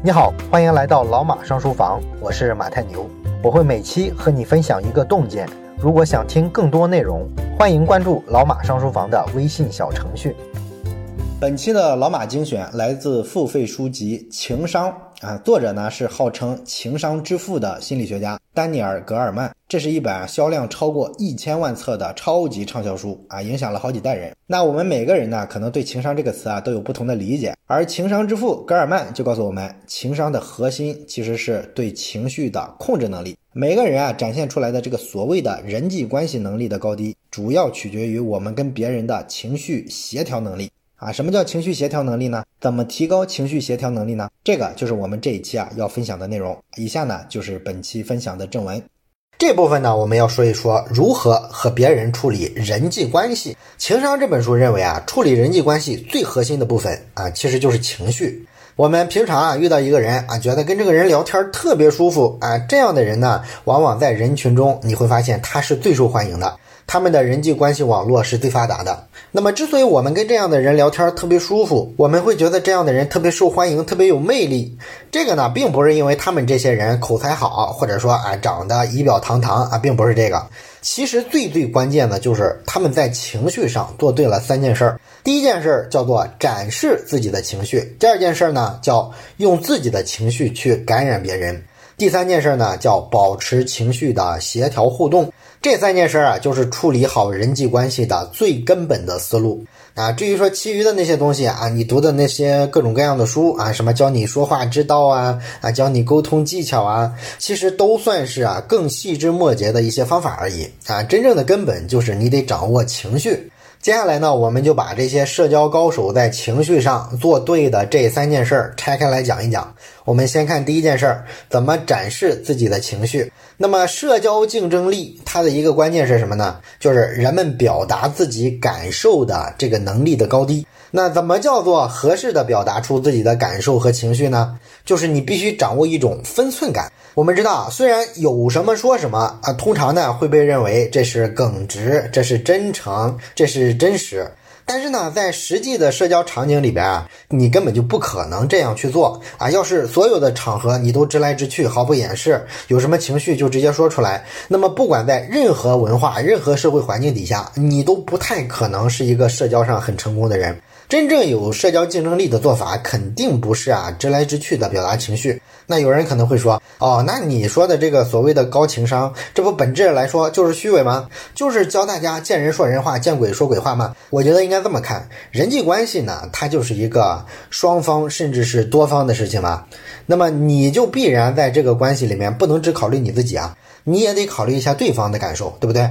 你好，欢迎来到老马上书房，我是马太牛，我会每期和你分享一个洞见。如果想听更多内容，欢迎关注老马上书房的微信小程序。本期的老马精选来自付费书籍《情商》啊，作者呢是号称情商之父的心理学家丹尼尔·格尔曼。这是一本销量超过一千万册的超级畅销书啊，影响了好几代人。那我们每个人呢，可能对情商这个词啊都有不同的理解。而情商之父格尔曼就告诉我们，情商的核心其实是对情绪的控制能力。每个人啊展现出来的这个所谓的人际关系能力的高低，主要取决于我们跟别人的情绪协调能力。啊，什么叫情绪协调能力呢？怎么提高情绪协调能力呢？这个就是我们这一期啊要分享的内容。以下呢就是本期分享的正文。这部分呢，我们要说一说如何和别人处理人际关系。情商这本书认为啊，处理人际关系最核心的部分啊，其实就是情绪。我们平常啊遇到一个人啊，觉得跟这个人聊天特别舒服啊，这样的人呢，往往在人群中你会发现他是最受欢迎的。他们的人际关系网络是最发达的。那么，之所以我们跟这样的人聊天特别舒服，我们会觉得这样的人特别受欢迎、特别有魅力，这个呢，并不是因为他们这些人口才好，或者说啊长得仪表堂堂啊，并不是这个。其实最最关键的就是他们在情绪上做对了三件事儿。第一件事儿叫做展示自己的情绪；第二件事儿呢，叫用自己的情绪去感染别人；第三件事儿呢，叫保持情绪的协调互动。这三件事啊，就是处理好人际关系的最根本的思路啊。至于说其余的那些东西啊，你读的那些各种各样的书啊，什么教你说话之道啊，啊，教你沟通技巧啊，其实都算是啊更细枝末节的一些方法而已啊。真正的根本就是你得掌握情绪。接下来呢，我们就把这些社交高手在情绪上做对的这三件事儿拆开来讲一讲。我们先看第一件事儿，怎么展示自己的情绪。那么，社交竞争力它的一个关键是什么呢？就是人们表达自己感受的这个能力的高低。那怎么叫做合适的表达出自己的感受和情绪呢？就是你必须掌握一种分寸感。我们知道，虽然有什么说什么啊，通常呢会被认为这是耿直，这是真诚，这是真实。但是呢，在实际的社交场景里边啊，你根本就不可能这样去做啊。要是所有的场合你都直来直去，毫不掩饰，有什么情绪就直接说出来，那么不管在任何文化、任何社会环境底下，你都不太可能是一个社交上很成功的人。真正有社交竞争力的做法，肯定不是啊直来直去的表达情绪。那有人可能会说，哦，那你说的这个所谓的高情商，这不本质来说就是虚伪吗？就是教大家见人说人话，见鬼说鬼话吗？我觉得应该这么看，人际关系呢，它就是一个双方甚至是多方的事情嘛。那么你就必然在这个关系里面不能只考虑你自己啊，你也得考虑一下对方的感受，对不对？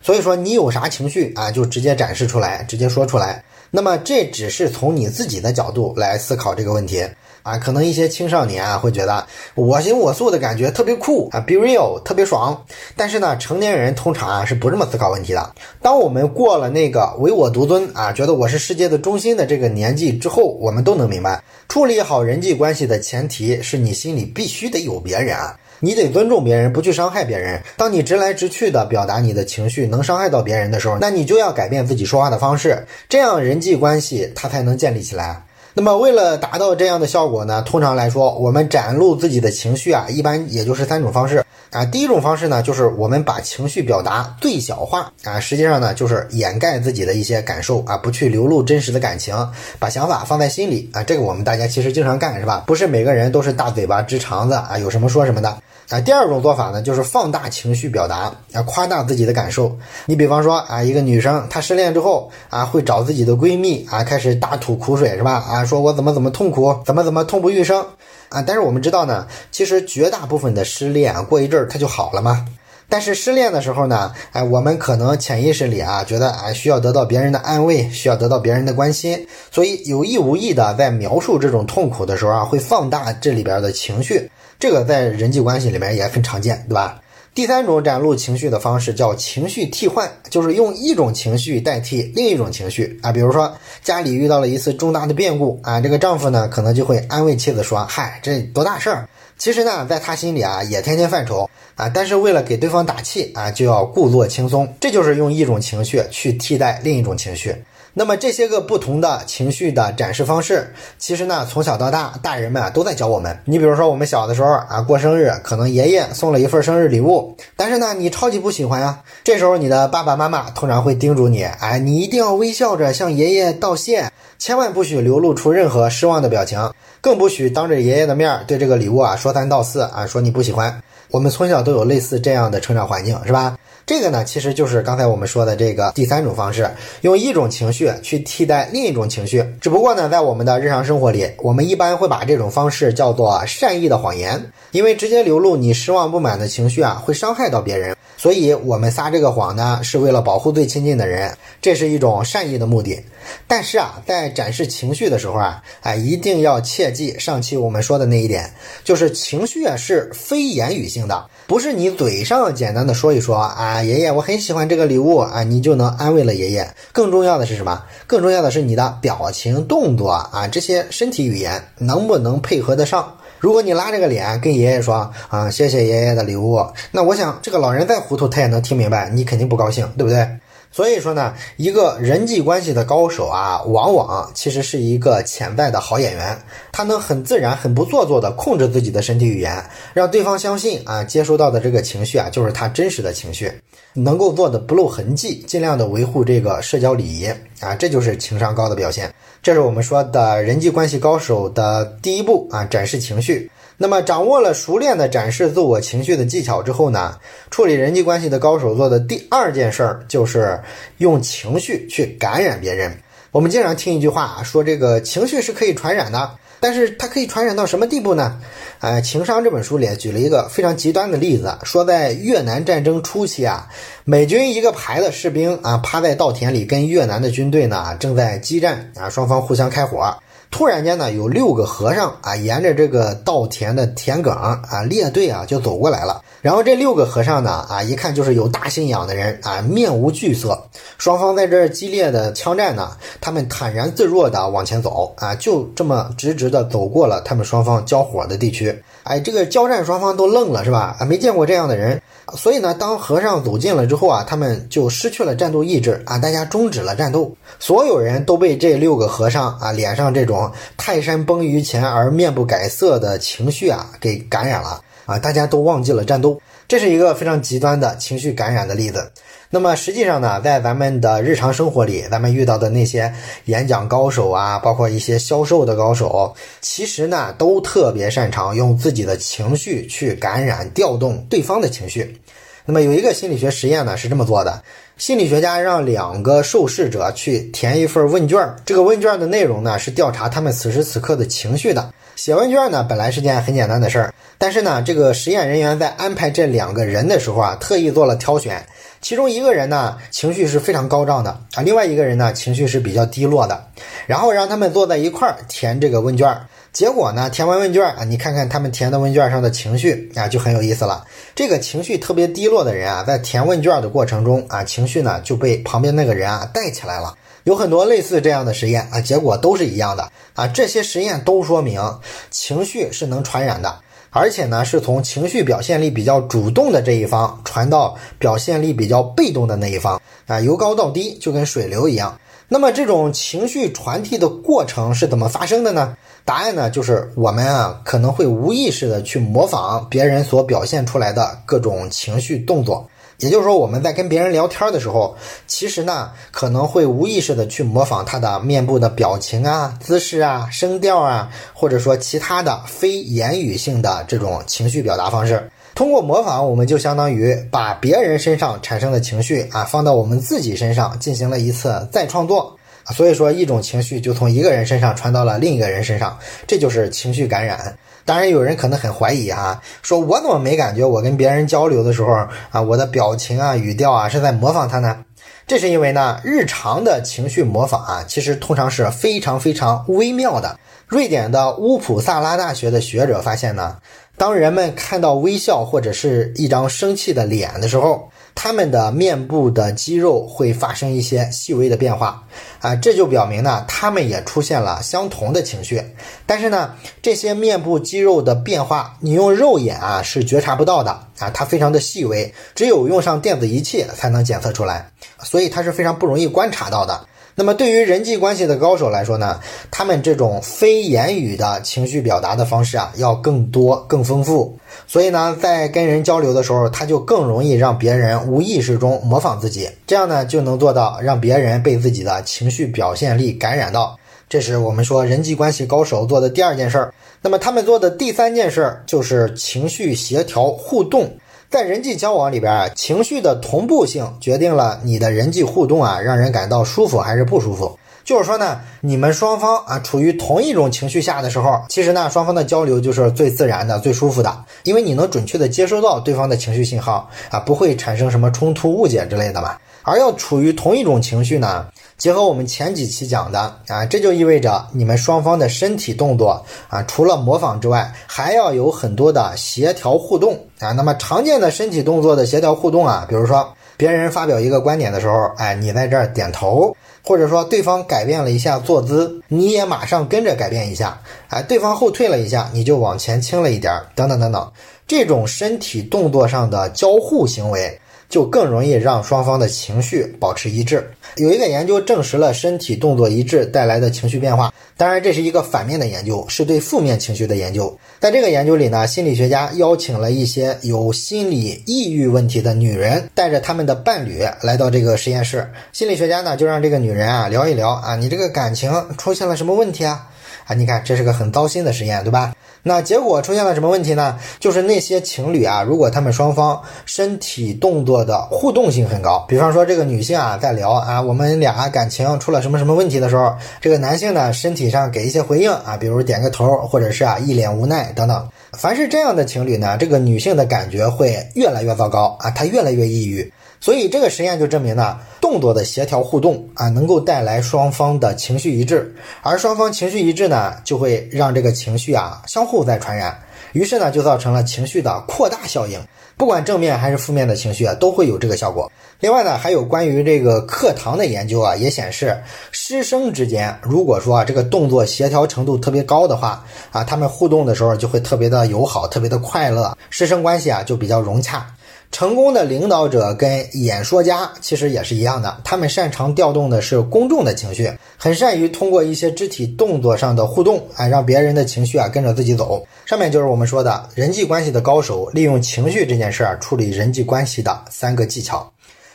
所以说你有啥情绪啊，就直接展示出来，直接说出来。那么这只是从你自己的角度来思考这个问题啊，可能一些青少年啊会觉得我行我素的感觉特别酷啊，be real 特别爽。但是呢，成年人通常啊是不这么思考问题的。当我们过了那个唯我独尊啊，觉得我是世界的中心的这个年纪之后，我们都能明白，处理好人际关系的前提是你心里必须得有别人啊。你得尊重别人，不去伤害别人。当你直来直去的表达你的情绪，能伤害到别人的时候，那你就要改变自己说话的方式，这样人际关系它才能建立起来。那么，为了达到这样的效果呢，通常来说，我们展露自己的情绪啊，一般也就是三种方式。啊。第一种方式呢，就是我们把情绪表达最小化啊，实际上呢，就是掩盖自己的一些感受啊，不去流露真实的感情，把想法放在心里啊。这个我们大家其实经常干，是吧？不是每个人都是大嘴巴直肠子啊，有什么说什么的。啊，第二种做法呢，就是放大情绪表达，啊，夸大自己的感受。你比方说啊，一个女生她失恋之后啊，会找自己的闺蜜啊，开始大吐苦水，是吧？啊，说我怎么怎么痛苦，怎么怎么痛不欲生啊。但是我们知道呢，其实绝大部分的失恋过一阵儿它就好了嘛。但是失恋的时候呢，哎，我们可能潜意识里啊，觉得啊需要得到别人的安慰，需要得到别人的关心，所以有意无意的在描述这种痛苦的时候啊，会放大这里边的情绪。这个在人际关系里面也很常见，对吧？第三种展露情绪的方式叫情绪替换，就是用一种情绪代替另一种情绪啊。比如说家里遇到了一次重大的变故啊，这个丈夫呢可能就会安慰妻子说：“嗨，这多大事儿？”其实呢，在他心里啊也天天犯愁啊，但是为了给对方打气啊，就要故作轻松。这就是用一种情绪去替代另一种情绪。那么这些个不同的情绪的展示方式，其实呢，从小到大，大人们啊都在教我们。你比如说，我们小的时候啊，过生日，可能爷爷送了一份生日礼物，但是呢，你超级不喜欢呀。这时候，你的爸爸妈妈通常会叮嘱你，哎，你一定要微笑着向爷爷道谢，千万不许流露出任何失望的表情，更不许当着爷爷的面对这个礼物啊说三道四啊，说你不喜欢。我们从小都有类似这样的成长环境，是吧？这个呢，其实就是刚才我们说的这个第三种方式，用一种情绪去替代另一种情绪。只不过呢，在我们的日常生活里，我们一般会把这种方式叫做善意的谎言，因为直接流露你失望不满的情绪啊，会伤害到别人。所以，我们撒这个谎呢，是为了保护最亲近的人，这是一种善意的目的。但是啊，在展示情绪的时候啊，哎，一定要切记上期我们说的那一点，就是情绪啊是非言语性的，不是你嘴上简单的说一说啊，啊爷爷我很喜欢这个礼物啊，你就能安慰了爷爷。更重要的是什么？更重要的是你的表情、动作啊，这些身体语言能不能配合得上？如果你拉着个脸跟爷爷说啊，谢谢爷爷的礼物，那我想这个老人再糊涂，他也能听明白，你肯定不高兴，对不对？所以说呢，一个人际关系的高手啊，往往其实是一个潜在的好演员，他能很自然、很不做作的控制自己的身体语言，让对方相信啊，接收到的这个情绪啊，就是他真实的情绪，能够做的不露痕迹，尽量的维护这个社交礼仪啊，这就是情商高的表现。这是我们说的人际关系高手的第一步啊，展示情绪。那么，掌握了熟练的展示自我情绪的技巧之后呢，处理人际关系的高手做的第二件事儿就是用情绪去感染别人。我们经常听一句话啊说，这个情绪是可以传染的，但是它可以传染到什么地步呢？呃，《情商》这本书里举了一个非常极端的例子，说在越南战争初期啊，美军一个排的士兵啊，趴在稻田里跟越南的军队呢正在激战啊，双方互相开火。突然间呢，有六个和尚啊，沿着这个稻田的田埂啊，列队啊就走过来了。然后这六个和尚呢，啊，一看就是有大信仰的人啊，面无惧色。双方在这激烈的枪战呢，他们坦然自若的往前走啊，就这么直直的走过了他们双方交火的地区。哎，这个交战双方都愣了，是吧？啊，没见过这样的人。所以呢，当和尚走近了之后啊，他们就失去了战斗意志啊，大家终止了战斗。所有人都被这六个和尚啊脸上这种泰山崩于前而面不改色的情绪啊给感染了啊，大家都忘记了战斗。这是一个非常极端的情绪感染的例子。那么实际上呢，在咱们的日常生活里，咱们遇到的那些演讲高手啊，包括一些销售的高手，其实呢都特别擅长用自己的情绪去感染、调动对方的情绪。那么有一个心理学实验呢是这么做的：心理学家让两个受试者去填一份问卷，这个问卷的内容呢是调查他们此时此刻的情绪的。写问卷呢本来是件很简单的事儿，但是呢这个实验人员在安排这两个人的时候啊，特意做了挑选。其中一个人呢，情绪是非常高涨的啊，另外一个人呢，情绪是比较低落的。然后让他们坐在一块儿填这个问卷，结果呢，填完问卷啊，你看看他们填的问卷上的情绪啊，就很有意思了。这个情绪特别低落的人啊，在填问卷的过程中啊，情绪呢就被旁边那个人啊带起来了。有很多类似这样的实验啊，结果都是一样的啊。这些实验都说明情绪是能传染的。而且呢，是从情绪表现力比较主动的这一方传到表现力比较被动的那一方啊，由高到低就跟水流一样。那么这种情绪传递的过程是怎么发生的呢？答案呢，就是我们啊可能会无意识的去模仿别人所表现出来的各种情绪动作。也就是说，我们在跟别人聊天的时候，其实呢可能会无意识的去模仿他的面部的表情啊、姿势啊、声调啊，或者说其他的非言语性的这种情绪表达方式。通过模仿，我们就相当于把别人身上产生的情绪啊放到我们自己身上进行了一次再创作。所以说，一种情绪就从一个人身上传到了另一个人身上，这就是情绪感染。当然，有人可能很怀疑哈，说我怎么没感觉？我跟别人交流的时候啊，我的表情啊、语调啊是在模仿他呢？这是因为呢，日常的情绪模仿啊，其实通常是非常非常微妙的。瑞典的乌普萨拉大学的学者发现呢，当人们看到微笑或者是一张生气的脸的时候，他们的面部的肌肉会发生一些细微的变化，啊，这就表明呢，他们也出现了相同的情绪。但是呢，这些面部肌肉的变化，你用肉眼啊是觉察不到的啊，它非常的细微，只有用上电子仪器才能检测出来，所以它是非常不容易观察到的。那么对于人际关系的高手来说呢，他们这种非言语的情绪表达的方式啊，要更多、更丰富。所以呢，在跟人交流的时候，他就更容易让别人无意识中模仿自己，这样呢，就能做到让别人被自己的情绪表现力感染到。这是我们说人际关系高手做的第二件事儿。那么他们做的第三件事儿就是情绪协调互动。在人际交往里边啊，情绪的同步性决定了你的人际互动啊，让人感到舒服还是不舒服。就是说呢，你们双方啊处于同一种情绪下的时候，其实呢双方的交流就是最自然的、最舒服的，因为你能准确的接收到对方的情绪信号啊，不会产生什么冲突、误解之类的嘛。而要处于同一种情绪呢？结合我们前几期讲的啊，这就意味着你们双方的身体动作啊，除了模仿之外，还要有很多的协调互动啊。那么常见的身体动作的协调互动啊，比如说别人发表一个观点的时候，哎，你在这儿点头，或者说对方改变了一下坐姿，你也马上跟着改变一下，哎，对方后退了一下，你就往前倾了一点，等等等等，这种身体动作上的交互行为。就更容易让双方的情绪保持一致。有一个研究证实了身体动作一致带来的情绪变化。当然，这是一个反面的研究，是对负面情绪的研究。在这个研究里呢，心理学家邀请了一些有心理抑郁问题的女人，带着他们的伴侣来到这个实验室。心理学家呢，就让这个女人啊聊一聊啊，你这个感情出现了什么问题啊？啊，你看，这是个很糟心的实验，对吧？那结果出现了什么问题呢？就是那些情侣啊，如果他们双方身体动作的互动性很高，比方说这个女性啊在聊啊，我们俩感情出了什么什么问题的时候，这个男性呢身体上给一些回应啊，比如点个头，或者是啊一脸无奈等等。凡是这样的情侣呢，这个女性的感觉会越来越糟糕啊，她越来越抑郁。所以这个实验就证明呢，动作的协调互动啊，能够带来双方的情绪一致，而双方情绪一致呢，就会让这个情绪啊相互在传染，于是呢就造成了情绪的扩大效应。不管正面还是负面的情绪啊，都会有这个效果。另外呢，还有关于这个课堂的研究啊，也显示师生之间，如果说啊这个动作协调程度特别高的话啊，他们互动的时候就会特别的友好，特别的快乐，师生关系啊就比较融洽。成功的领导者跟演说家其实也是一样的，他们擅长调动的是公众的情绪，很善于通过一些肢体动作上的互动，啊，让别人的情绪啊跟着自己走。上面就是我们说的人际关系的高手，利用情绪这件事儿处理人际关系的三个技巧。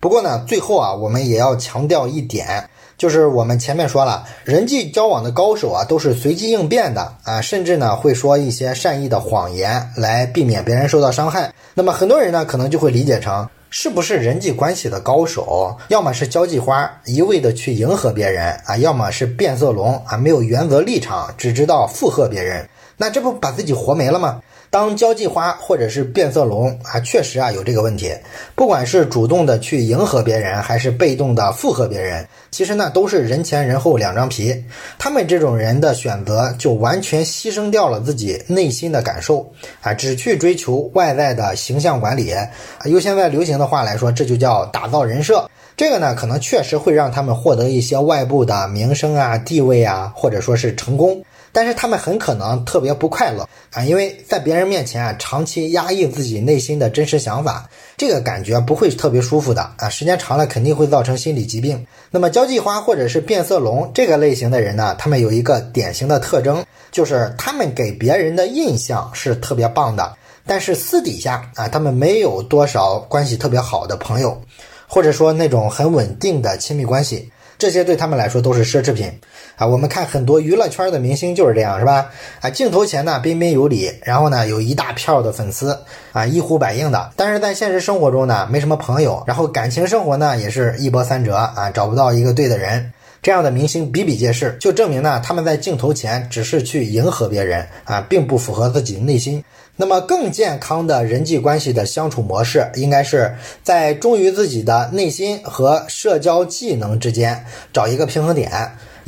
不过呢，最后啊，我们也要强调一点。就是我们前面说了，人际交往的高手啊，都是随机应变的啊，甚至呢会说一些善意的谎言来避免别人受到伤害。那么很多人呢可能就会理解成，是不是人际关系的高手，要么是交际花，一味的去迎合别人啊，要么是变色龙啊，没有原则立场，只知道附和别人，那这不把自己活没了吗？当交际花或者是变色龙啊，确实啊有这个问题。不管是主动的去迎合别人，还是被动的附和别人，其实呢都是人前人后两张皮。他们这种人的选择，就完全牺牲掉了自己内心的感受啊，只去追求外在的形象管理啊。用现在流行的话来说，这就叫打造人设。这个呢，可能确实会让他们获得一些外部的名声啊、地位啊，或者说是成功。但是他们很可能特别不快乐啊，因为在别人面前啊，长期压抑自己内心的真实想法，这个感觉不会特别舒服的啊，时间长了肯定会造成心理疾病。那么交际花或者是变色龙这个类型的人呢，他们有一个典型的特征，就是他们给别人的印象是特别棒的，但是私底下啊，他们没有多少关系特别好的朋友，或者说那种很稳定的亲密关系。这些对他们来说都是奢侈品啊！我们看很多娱乐圈的明星就是这样，是吧？啊，镜头前呢彬彬有礼，然后呢有一大票的粉丝啊，一呼百应的。但是在现实生活中呢，没什么朋友，然后感情生活呢也是一波三折啊，找不到一个对的人。这样的明星比比皆是，就证明呢他们在镜头前只是去迎合别人啊，并不符合自己的内心。那么更健康的人际关系的相处模式，应该是在忠于自己的内心和社交技能之间找一个平衡点。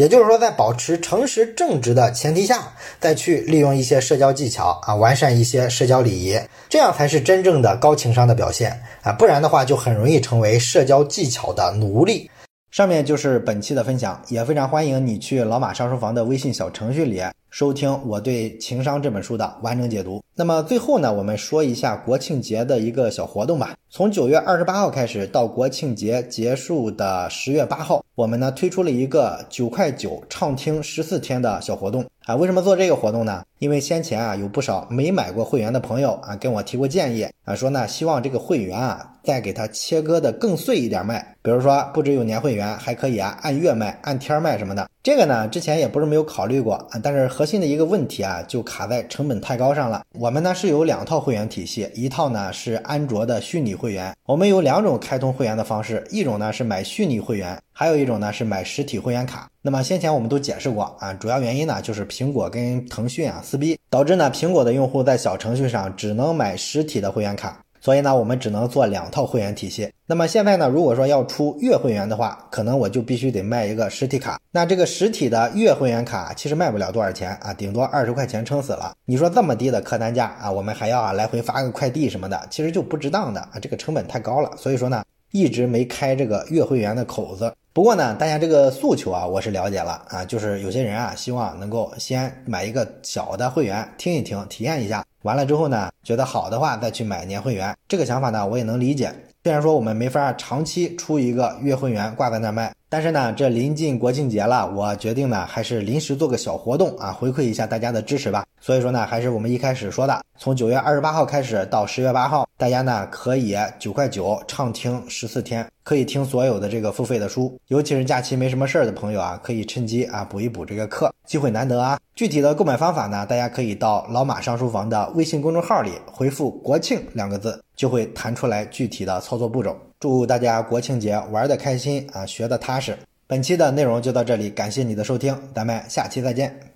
也就是说，在保持诚实正直的前提下，再去利用一些社交技巧啊，完善一些社交礼仪，这样才是真正的高情商的表现啊！不然的话，就很容易成为社交技巧的奴隶。上面就是本期的分享，也非常欢迎你去老马上书房的微信小程序里收听我对情商这本书的完整解读。那么最后呢，我们说一下国庆节的一个小活动吧。从九月二十八号开始到国庆节结束的十月八号，我们呢推出了一个九块九畅听十四天的小活动啊。为什么做这个活动呢？因为先前啊有不少没买过会员的朋友啊跟我提过建议啊，说呢希望这个会员啊再给他切割的更碎一点卖，比如说不只有年会员，还可以啊按月卖、按天卖什么的。这个呢之前也不是没有考虑过啊，但是核心的一个问题啊就卡在成本太高上了。我们呢是有两套会员体系，一套呢是安卓的虚拟会员。我们有两种开通会员的方式，一种呢是买虚拟会员，还有一种呢是买实体会员卡。那么先前我们都解释过啊，主要原因呢就是苹果跟腾讯啊撕逼，导致呢苹果的用户在小程序上只能买实体的会员卡。所以呢，我们只能做两套会员体系。那么现在呢，如果说要出月会员的话，可能我就必须得卖一个实体卡。那这个实体的月会员卡其实卖不了多少钱啊，顶多二十块钱撑死了。你说这么低的客单价啊，我们还要啊来回发个快递什么的，其实就不值当的啊，这个成本太高了。所以说呢，一直没开这个月会员的口子。不过呢，大家这个诉求啊，我是了解了啊，就是有些人啊，希望能够先买一个小的会员听一听，体验一下，完了之后呢，觉得好的话再去买年会员。这个想法呢，我也能理解。虽然说我们没法长期出一个月会员挂在那卖，但是呢，这临近国庆节了，我决定呢，还是临时做个小活动啊，回馈一下大家的支持吧。所以说呢，还是我们一开始说的，从九月二十八号开始到十月八号，大家呢可以九块九畅听十四天，可以听所有的这个付费的书，尤其是假期没什么事儿的朋友啊，可以趁机啊补一补这个课，机会难得啊。具体的购买方法呢，大家可以到老马上书房的微信公众号里回复“国庆”两个字。就会弹出来具体的操作步骤。祝大家国庆节玩的开心啊，学的踏实。本期的内容就到这里，感谢你的收听，咱们下期再见。